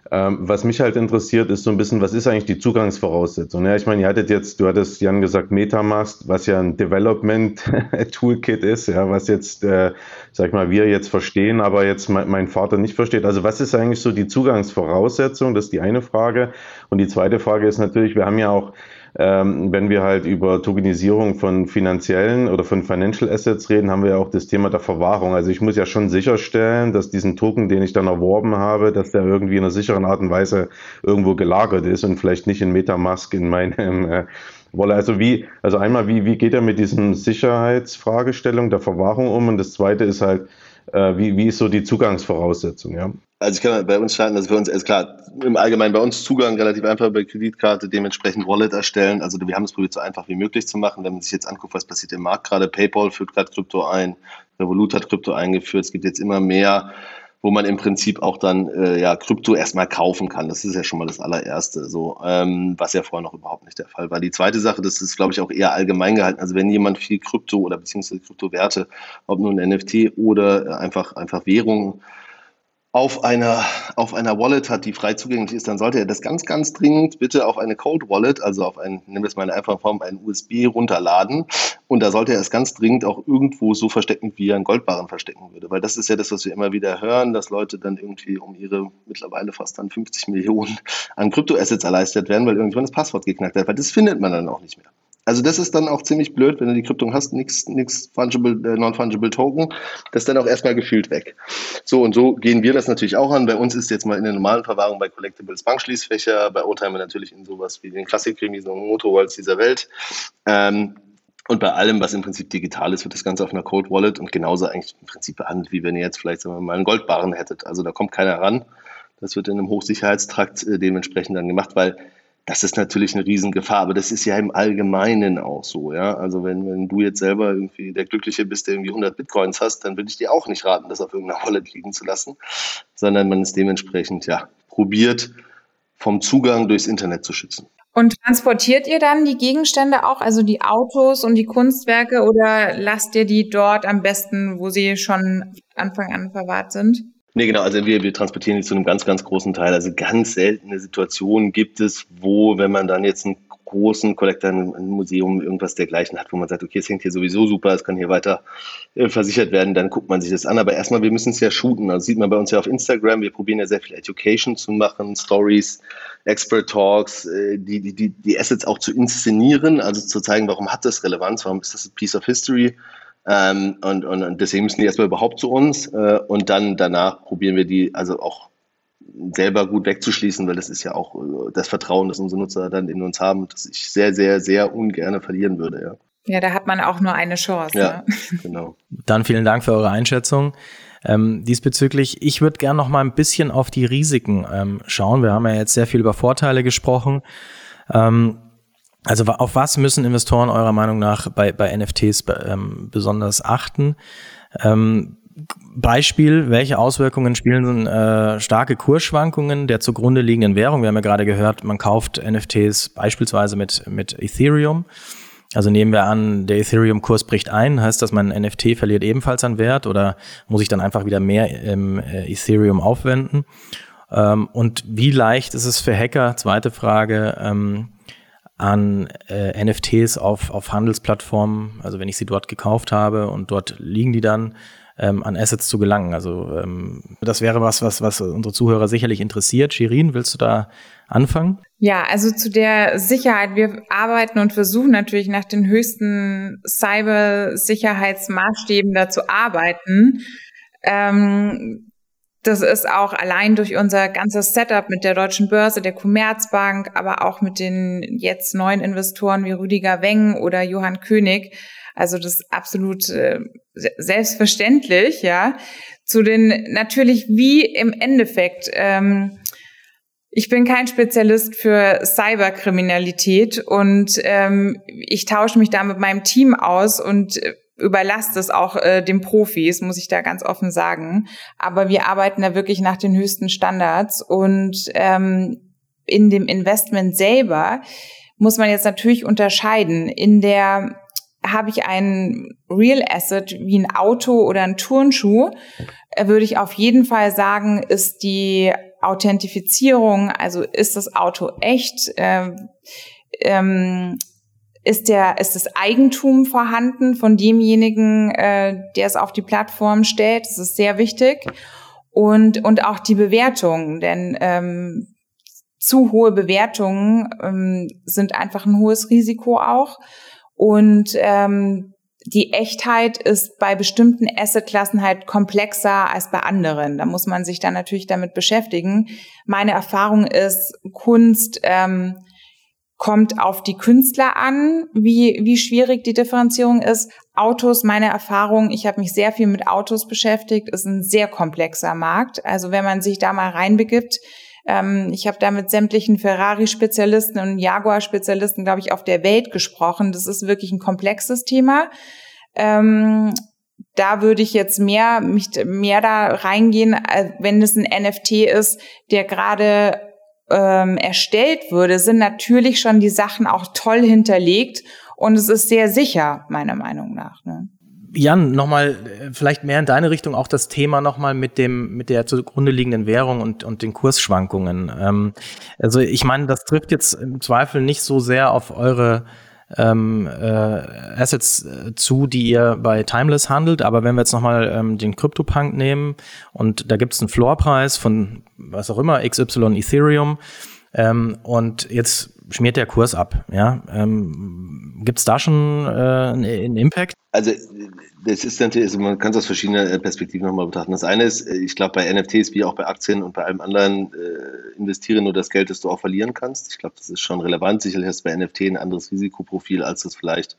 Ähm, was mich halt interessiert, ist so ein bisschen, was ist eigentlich die Zugangsvoraussetzung? Ja, ich meine, ihr hattet jetzt, du hattest Jan gesagt, Metamask, was ja ein Development-Toolkit ist, ja, was jetzt, äh, sag ich mal, wir jetzt verstehen, aber jetzt mein, mein Vater nicht versteht. Also was ist eigentlich so die Zugangsvoraussetzung? Das ist die eine Frage. Und die zweite Frage ist natürlich, wir haben ja auch ähm, wenn wir halt über Tokenisierung von finanziellen oder von Financial Assets reden, haben wir ja auch das Thema der Verwahrung. Also ich muss ja schon sicherstellen, dass diesen Token, den ich dann erworben habe, dass der irgendwie in einer sicheren Art und Weise irgendwo gelagert ist und vielleicht nicht in Metamask in meinem äh, Wallet. Also wie, also einmal, wie, wie geht er mit diesen Sicherheitsfragestellungen der Verwahrung um? Und das zweite ist halt, wie, wie ist so die Zugangsvoraussetzung, ja? Also ich kann bei uns starten, dass wir uns, ist klar, im Allgemeinen bei uns Zugang relativ einfach bei Kreditkarte, dementsprechend Wallet erstellen. Also wir haben es probiert, so einfach wie möglich zu machen. Wenn man sich jetzt anguckt, was passiert im Markt gerade, PayPal führt gerade Krypto ein, Revolut hat Krypto eingeführt, es gibt jetzt immer mehr wo man im Prinzip auch dann äh, ja Krypto erstmal kaufen kann. Das ist ja schon mal das allererste, so ähm, was ja vorher noch überhaupt nicht der Fall war. Die zweite Sache, das ist glaube ich auch eher allgemein gehalten. Also wenn jemand viel Krypto oder beziehungsweise Kryptowerte, ob nun NFT oder einfach einfach Währung auf einer, auf einer Wallet hat, die frei zugänglich ist, dann sollte er das ganz, ganz dringend bitte auf eine Cold Wallet, also auf ein, nehmen wir es mal in einfacher Form, ein USB runterladen. Und da sollte er es ganz dringend auch irgendwo so verstecken, wie er einen Goldbarren verstecken würde. Weil das ist ja das, was wir immer wieder hören, dass Leute dann irgendwie um ihre mittlerweile fast dann 50 Millionen an Kryptoassets erleistet werden, weil irgendwann das Passwort geknackt wird. Weil das findet man dann auch nicht mehr. Also das ist dann auch ziemlich blöd, wenn du die Kryptung hast, nichts nix fungible, äh, non-fungible Token, das ist dann auch erstmal gefühlt weg. So und so gehen wir das natürlich auch an. Bei uns ist jetzt mal in der normalen Verwahrung bei Collectibles Bankschließfächer, bei Oldtimer natürlich in sowas wie den Klassik-Krimis und Motorwalls dieser Welt. Ähm, und bei allem, was im Prinzip digital ist, wird das Ganze auf einer Cold Wallet und genauso eigentlich im Prinzip behandelt, wie wenn ihr jetzt vielleicht sagen wir mal einen Goldbarren hättet. Also da kommt keiner ran. Das wird in einem Hochsicherheitstrakt äh, dementsprechend dann gemacht, weil das ist natürlich eine Riesengefahr, aber das ist ja im Allgemeinen auch so, ja. Also wenn, wenn du jetzt selber irgendwie der Glückliche bist, der irgendwie 100 Bitcoins hast, dann würde ich dir auch nicht raten, das auf irgendeiner Wallet liegen zu lassen, sondern man ist dementsprechend, ja, probiert, vom Zugang durchs Internet zu schützen. Und transportiert ihr dann die Gegenstände auch, also die Autos und die Kunstwerke, oder lasst ihr die dort am besten, wo sie schon Anfang an verwahrt sind? Nee, genau. Also wir, wir transportieren die zu einem ganz, ganz großen Teil. Also ganz seltene Situationen gibt es, wo, wenn man dann jetzt einen großen Kollektor, ein Museum, irgendwas dergleichen hat, wo man sagt, okay, es hängt hier sowieso super, es kann hier weiter äh, versichert werden, dann guckt man sich das an. Aber erstmal, wir müssen es ja shooten. Also sieht man bei uns ja auf Instagram, wir probieren ja sehr viel Education zu machen, Stories, Expert Talks, äh, die, die, die, die Assets auch zu inszenieren, also zu zeigen, warum hat das Relevanz, warum ist das ein Piece of History ähm, und, und, und deswegen müssen die erstmal überhaupt zu uns äh, und dann danach probieren wir die also auch selber gut wegzuschließen, weil das ist ja auch äh, das Vertrauen, das unsere Nutzer dann in uns haben, das ich sehr, sehr, sehr ungern verlieren würde, ja. Ja, da hat man auch nur eine Chance. Ja, ne? genau. Dann vielen Dank für eure Einschätzung. Ähm, diesbezüglich, ich würde gerne noch mal ein bisschen auf die Risiken ähm, schauen. Wir haben ja jetzt sehr viel über Vorteile gesprochen. Ähm, also auf was müssen Investoren eurer Meinung nach bei, bei NFTs ähm, besonders achten? Ähm, Beispiel, welche Auswirkungen spielen äh, starke Kursschwankungen der zugrunde liegenden Währung? Wir haben ja gerade gehört, man kauft NFTs beispielsweise mit, mit Ethereum. Also nehmen wir an, der Ethereum-Kurs bricht ein, heißt das, mein NFT verliert ebenfalls an Wert oder muss ich dann einfach wieder mehr im äh, Ethereum aufwenden? Ähm, und wie leicht ist es für Hacker, zweite Frage, ähm, an äh, NFTs auf, auf Handelsplattformen, also wenn ich sie dort gekauft habe und dort liegen die dann, ähm, an Assets zu gelangen. Also ähm, das wäre was, was, was unsere Zuhörer sicherlich interessiert. Shirin, willst du da anfangen? Ja, also zu der Sicherheit. Wir arbeiten und versuchen natürlich nach den höchsten Cybersicherheitsmaßstäben da zu arbeiten. Ähm, das ist auch allein durch unser ganzes Setup mit der Deutschen Börse, der Commerzbank, aber auch mit den jetzt neuen Investoren wie Rüdiger Weng oder Johann König. Also das ist absolut äh, selbstverständlich, ja. Zu den natürlich wie im Endeffekt. Ähm, ich bin kein Spezialist für Cyberkriminalität und ähm, ich tausche mich da mit meinem Team aus und äh, überlasst es auch äh, den Profis, muss ich da ganz offen sagen. Aber wir arbeiten da wirklich nach den höchsten Standards und ähm, in dem Investment selber muss man jetzt natürlich unterscheiden. In der habe ich ein Real Asset wie ein Auto oder ein Turnschuh, äh, würde ich auf jeden Fall sagen, ist die Authentifizierung, also ist das Auto echt, äh, ähm, ist der ist das Eigentum vorhanden von demjenigen, äh, der es auf die Plattform stellt. Das ist sehr wichtig und und auch die Bewertung, denn ähm, zu hohe Bewertungen ähm, sind einfach ein hohes Risiko auch und ähm, die Echtheit ist bei bestimmten Assetklassen halt komplexer als bei anderen. Da muss man sich dann natürlich damit beschäftigen. Meine Erfahrung ist, Kunst ähm, kommt auf die Künstler an, wie, wie schwierig die Differenzierung ist. Autos, meine Erfahrung, ich habe mich sehr viel mit Autos beschäftigt, ist ein sehr komplexer Markt. Also wenn man sich da mal reinbegibt, ähm, ich habe da mit sämtlichen Ferrari-Spezialisten und Jaguar-Spezialisten, glaube ich, auf der Welt gesprochen. Das ist wirklich ein komplexes Thema. Ähm, da würde ich jetzt mehr, mich mehr da reingehen, wenn es ein NFT ist, der gerade ähm, erstellt würde, sind natürlich schon die Sachen auch toll hinterlegt und es ist sehr sicher, meiner Meinung nach. Ne? Jan, nochmal äh, vielleicht mehr in deine Richtung auch das Thema nochmal mit dem, mit der zugrunde liegenden Währung und, und den Kursschwankungen. Ähm, also ich meine, das trifft jetzt im Zweifel nicht so sehr auf eure ähm, äh, Assets äh, zu, die ihr bei Timeless handelt. Aber wenn wir jetzt nochmal ähm, den CryptoPunk nehmen und da gibt es einen Floorpreis von was auch immer, XY Ethereum, ähm, und jetzt schmiert der Kurs ab. Ja? Ähm, Gibt es da schon äh, einen Impact? Also das ist natürlich, also man kann es aus verschiedenen äh, Perspektiven nochmal betrachten. Das eine ist, äh, ich glaube, bei NFTs wie auch bei Aktien und bei allem anderen äh, investiere nur das Geld, das du auch verlieren kannst. Ich glaube, das ist schon relevant. Sicherlich hast du bei NFT ein anderes Risikoprofil, als du es vielleicht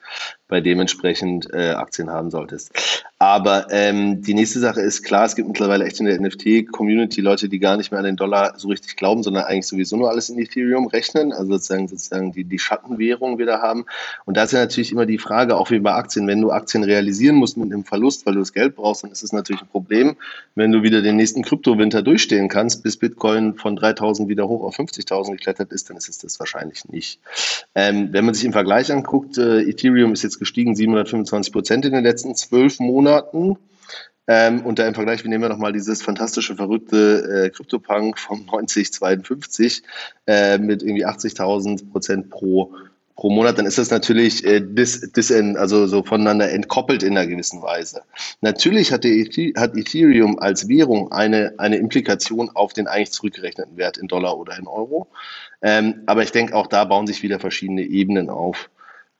bei dementsprechend äh, Aktien haben solltest. Aber ähm, die nächste Sache ist klar, es gibt mittlerweile echt in der NFT-Community Leute, die gar nicht mehr an den Dollar so richtig glauben, sondern eigentlich sowieso nur alles in Ethereum rechnen, also sozusagen sozusagen die, die Schattenwährung wieder haben. Und da ist ja natürlich immer die Frage, auch wie bei Aktien, wenn du Aktien realisieren musst, mit einem Verlust, weil du das Geld brauchst, dann ist es natürlich ein Problem. Wenn du wieder den nächsten Kryptowinter durchstehen kannst, bis Bitcoin von 3000 wieder hoch auf 50.000 geklettert ist, dann ist es das wahrscheinlich nicht. Ähm, wenn man sich im Vergleich anguckt, äh, Ethereum ist jetzt gestiegen 725 Prozent in den letzten zwölf Monaten. Ähm, und da im Vergleich, wir nehmen wir nochmal dieses fantastische, verrückte äh, CryptoPunk von 9052 äh, mit irgendwie 80.000 Prozent pro pro Monat, dann ist das natürlich äh, dis, dis also so voneinander entkoppelt in einer gewissen Weise. Natürlich hat, der, hat Ethereum als Währung eine, eine Implikation auf den eigentlich zurückgerechneten Wert in Dollar oder in Euro. Ähm, aber ich denke, auch da bauen sich wieder verschiedene Ebenen auf.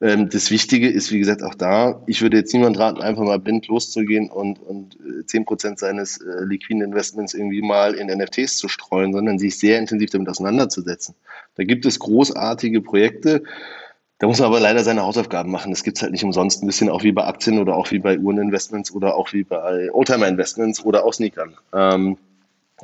Ähm, das Wichtige ist, wie gesagt, auch da, ich würde jetzt niemand raten, einfach mal blind loszugehen und, und 10% äh, seines äh, liquiden Investments irgendwie mal in NFTs zu streuen, sondern sich sehr intensiv damit auseinanderzusetzen. Da gibt es großartige Projekte, da muss man aber leider seine Hausaufgaben machen. Das gibt es halt nicht umsonst. Ein bisschen auch wie bei Aktien oder auch wie bei Uhreninvestments oder auch wie bei Oldtimer-Investments oder auch Sneakern. Ähm,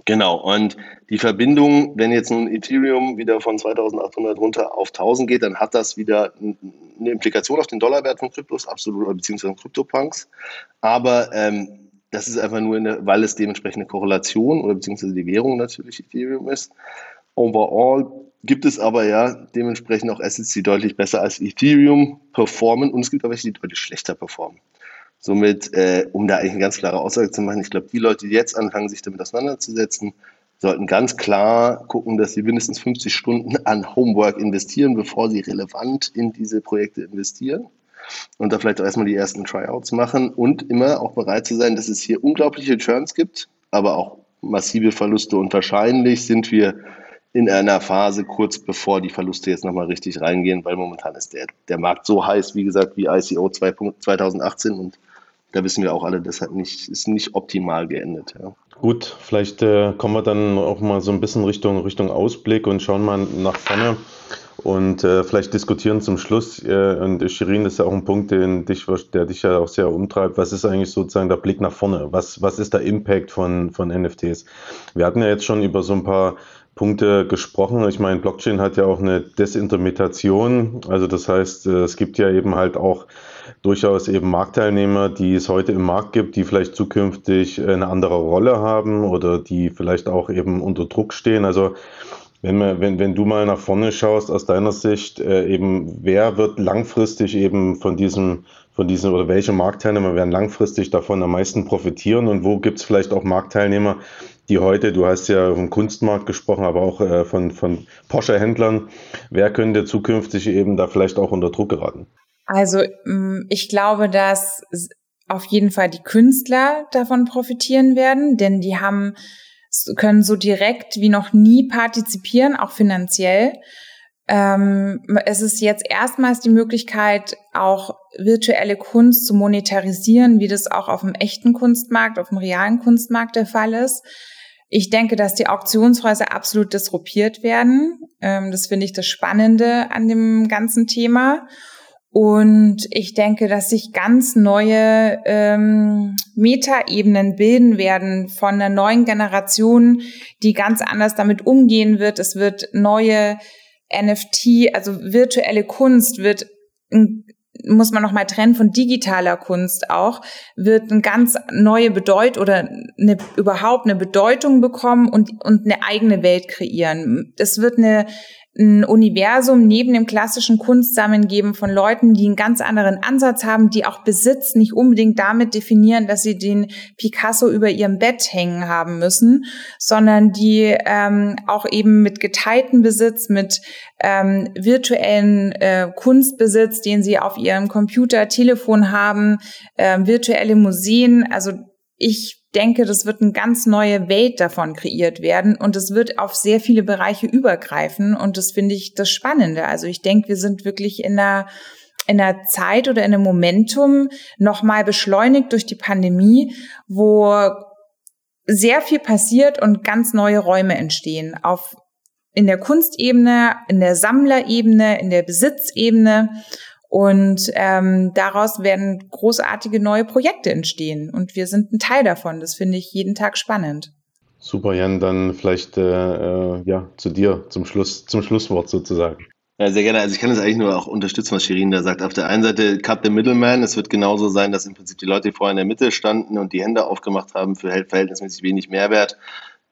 Genau, und die Verbindung, wenn jetzt nun Ethereum wieder von 2800 runter auf 1000 geht, dann hat das wieder eine Implikation auf den Dollarwert von Kryptos, absolut, beziehungsweise Kryptopunks. Aber ähm, das ist einfach nur, eine, weil es dementsprechend eine Korrelation oder beziehungsweise die Währung natürlich Ethereum ist. Overall gibt es aber ja dementsprechend auch Assets, die deutlich besser als Ethereum performen und es gibt auch welche, die deutlich schlechter performen. Somit, äh, um da eigentlich eine ganz klare Aussage zu machen, ich glaube, die Leute, die jetzt anfangen, sich damit auseinanderzusetzen, sollten ganz klar gucken, dass sie mindestens 50 Stunden an Homework investieren, bevor sie relevant in diese Projekte investieren. Und da vielleicht auch erstmal die ersten Tryouts machen und immer auch bereit zu sein, dass es hier unglaubliche Churns gibt, aber auch massive Verluste. Und wahrscheinlich sind wir in einer Phase kurz bevor die Verluste jetzt nochmal richtig reingehen, weil momentan ist der, der Markt so heiß, wie gesagt, wie ICO 2018 und da wissen wir auch alle, das hat nicht, ist nicht optimal geendet. Ja. Gut, vielleicht äh, kommen wir dann auch mal so ein bisschen Richtung, Richtung Ausblick und schauen mal nach vorne und äh, vielleicht diskutieren zum Schluss. Äh, und Shirin, das ist ja auch ein Punkt, dich, der dich ja auch sehr umtreibt. Was ist eigentlich sozusagen der Blick nach vorne? Was, was ist der Impact von, von NFTs? Wir hatten ja jetzt schon über so ein paar Punkte gesprochen. Ich meine, Blockchain hat ja auch eine Desintermetation. Also das heißt, äh, es gibt ja eben halt auch durchaus eben Marktteilnehmer, die es heute im Markt gibt, die vielleicht zukünftig eine andere Rolle haben oder die vielleicht auch eben unter Druck stehen. Also wenn, man, wenn, wenn du mal nach vorne schaust, aus deiner Sicht, äh, eben, wer wird langfristig eben von diesem, von diesem oder welche Marktteilnehmer werden langfristig davon am meisten profitieren und wo gibt es vielleicht auch Marktteilnehmer, die heute, du hast ja vom Kunstmarkt gesprochen, aber auch äh, von, von Porsche-Händlern, wer könnte zukünftig eben da vielleicht auch unter Druck geraten? Also mm, ich glaube, dass auf jeden Fall die Künstler davon profitieren werden, denn die haben können so direkt wie noch nie partizipieren, auch finanziell. Ähm, es ist jetzt erstmals die Möglichkeit, auch virtuelle Kunst zu monetarisieren, wie das auch auf dem echten Kunstmarkt, auf dem realen Kunstmarkt der Fall ist. Ich denke, dass die Auktionshäuser absolut disruptiert werden. Ähm, das finde ich das Spannende an dem ganzen Thema. Und ich denke, dass sich ganz neue ähm, Metaebenen bilden werden von einer neuen Generation, die ganz anders damit umgehen wird. Es wird neue NFT, also virtuelle Kunst wird muss man noch mal trennen von digitaler Kunst auch, wird eine ganz neue Bedeutung oder eine, überhaupt eine Bedeutung bekommen und, und eine eigene Welt kreieren. Es wird eine ein Universum neben dem klassischen Kunstsammeln geben von Leuten, die einen ganz anderen Ansatz haben, die auch Besitz nicht unbedingt damit definieren, dass sie den Picasso über ihrem Bett hängen haben müssen, sondern die ähm, auch eben mit geteilten Besitz, mit ähm, virtuellen äh, Kunstbesitz, den sie auf ihrem Computer, Telefon haben, äh, virtuelle Museen, also ich denke, das wird eine ganz neue Welt davon kreiert werden und es wird auf sehr viele Bereiche übergreifen und das finde ich das Spannende. Also ich denke, wir sind wirklich in einer in einer Zeit oder in einem Momentum nochmal beschleunigt durch die Pandemie, wo sehr viel passiert und ganz neue Räume entstehen auf in der Kunstebene, in der Sammlerebene, in der Besitzebene und ähm, daraus werden großartige neue Projekte entstehen. Und wir sind ein Teil davon. Das finde ich jeden Tag spannend. Super, Jan, dann vielleicht äh, äh, ja, zu dir zum Schluss, zum Schlusswort sozusagen. Ja, sehr gerne. Also ich kann das eigentlich nur auch unterstützen, was Shirin da sagt. Auf der einen Seite Cut the Middleman. Es wird genauso sein, dass im Prinzip die Leute, die vorher in der Mitte standen und die Hände aufgemacht haben für verhältnismäßig wenig Mehrwert,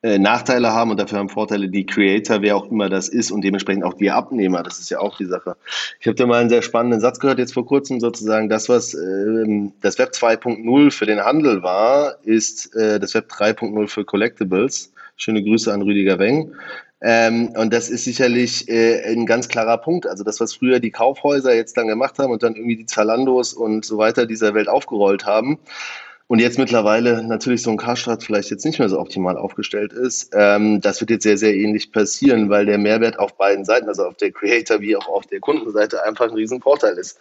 äh, Nachteile haben und dafür haben Vorteile die Creator, wer auch immer das ist und dementsprechend auch die Abnehmer. Das ist ja auch die Sache. Ich habe da mal einen sehr spannenden Satz gehört jetzt vor kurzem sozusagen. Das, was äh, das Web 2.0 für den Handel war, ist äh, das Web 3.0 für Collectibles. Schöne Grüße an Rüdiger Weng. Ähm, und das ist sicherlich äh, ein ganz klarer Punkt. Also das, was früher die Kaufhäuser jetzt dann gemacht haben und dann irgendwie die Zalandos und so weiter dieser Welt aufgerollt haben, und jetzt mittlerweile natürlich so ein Karstadt vielleicht jetzt nicht mehr so optimal aufgestellt ist, ähm, das wird jetzt sehr, sehr ähnlich passieren, weil der Mehrwert auf beiden Seiten, also auf der Creator- wie auch auf der Kundenseite, einfach ein Riesenvorteil ist.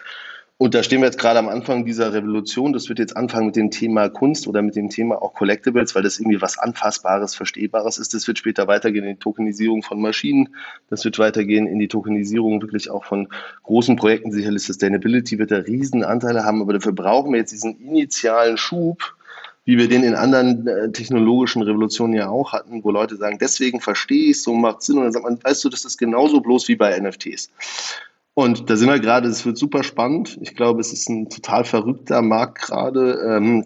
Und da stehen wir jetzt gerade am Anfang dieser Revolution. Das wird jetzt anfangen mit dem Thema Kunst oder mit dem Thema auch Collectibles, weil das irgendwie was Anfassbares, Verstehbares ist. Das wird später weitergehen in die Tokenisierung von Maschinen. Das wird weitergehen in die Tokenisierung wirklich auch von großen Projekten. Sicherlich Sustainability wird da Riesenanteile haben, aber dafür brauchen wir jetzt diesen initialen Schub, wie wir den in anderen äh, technologischen Revolutionen ja auch hatten, wo Leute sagen, deswegen verstehe ich, so macht Sinn. Und dann sagt man, weißt du, das ist genauso bloß wie bei NFTs. Und da sind wir gerade, es wird super spannend. Ich glaube, es ist ein total verrückter Markt gerade. Ähm,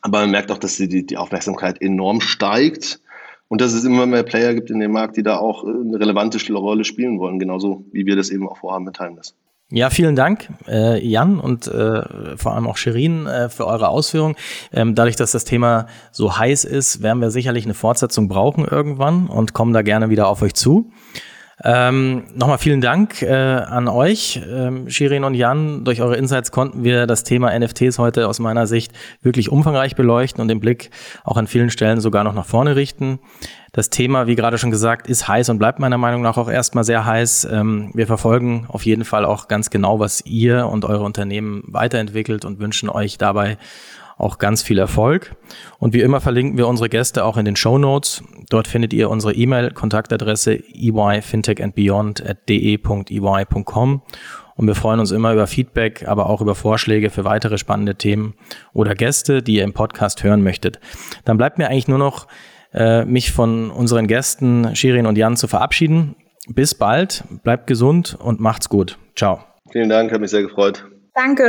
aber man merkt auch, dass die, die Aufmerksamkeit enorm steigt und dass es immer mehr Player gibt in dem Markt, die da auch äh, eine relevante Rolle spielen wollen, genauso wie wir das eben auch vorhaben mit Timeless. Ja, vielen Dank, äh, Jan und äh, vor allem auch Shirin äh, für eure Ausführungen. Ähm, dadurch, dass das Thema so heiß ist, werden wir sicherlich eine Fortsetzung brauchen irgendwann und kommen da gerne wieder auf euch zu. Ähm, Nochmal vielen Dank äh, an euch, ähm, Shirin und Jan. Durch eure Insights konnten wir das Thema NFTs heute aus meiner Sicht wirklich umfangreich beleuchten und den Blick auch an vielen Stellen sogar noch nach vorne richten. Das Thema, wie gerade schon gesagt, ist heiß und bleibt meiner Meinung nach auch erstmal sehr heiß. Ähm, wir verfolgen auf jeden Fall auch ganz genau, was ihr und eure Unternehmen weiterentwickelt und wünschen euch dabei auch ganz viel Erfolg. Und wie immer verlinken wir unsere Gäste auch in den Show Notes. Dort findet ihr unsere E-Mail-Kontaktadresse eyfintechandbeyond.de.ey.com. Und wir freuen uns immer über Feedback, aber auch über Vorschläge für weitere spannende Themen oder Gäste, die ihr im Podcast hören möchtet. Dann bleibt mir eigentlich nur noch, äh, mich von unseren Gästen Shirin und Jan zu verabschieden. Bis bald, bleibt gesund und macht's gut. Ciao. Vielen Dank, hat mich sehr gefreut. Danke.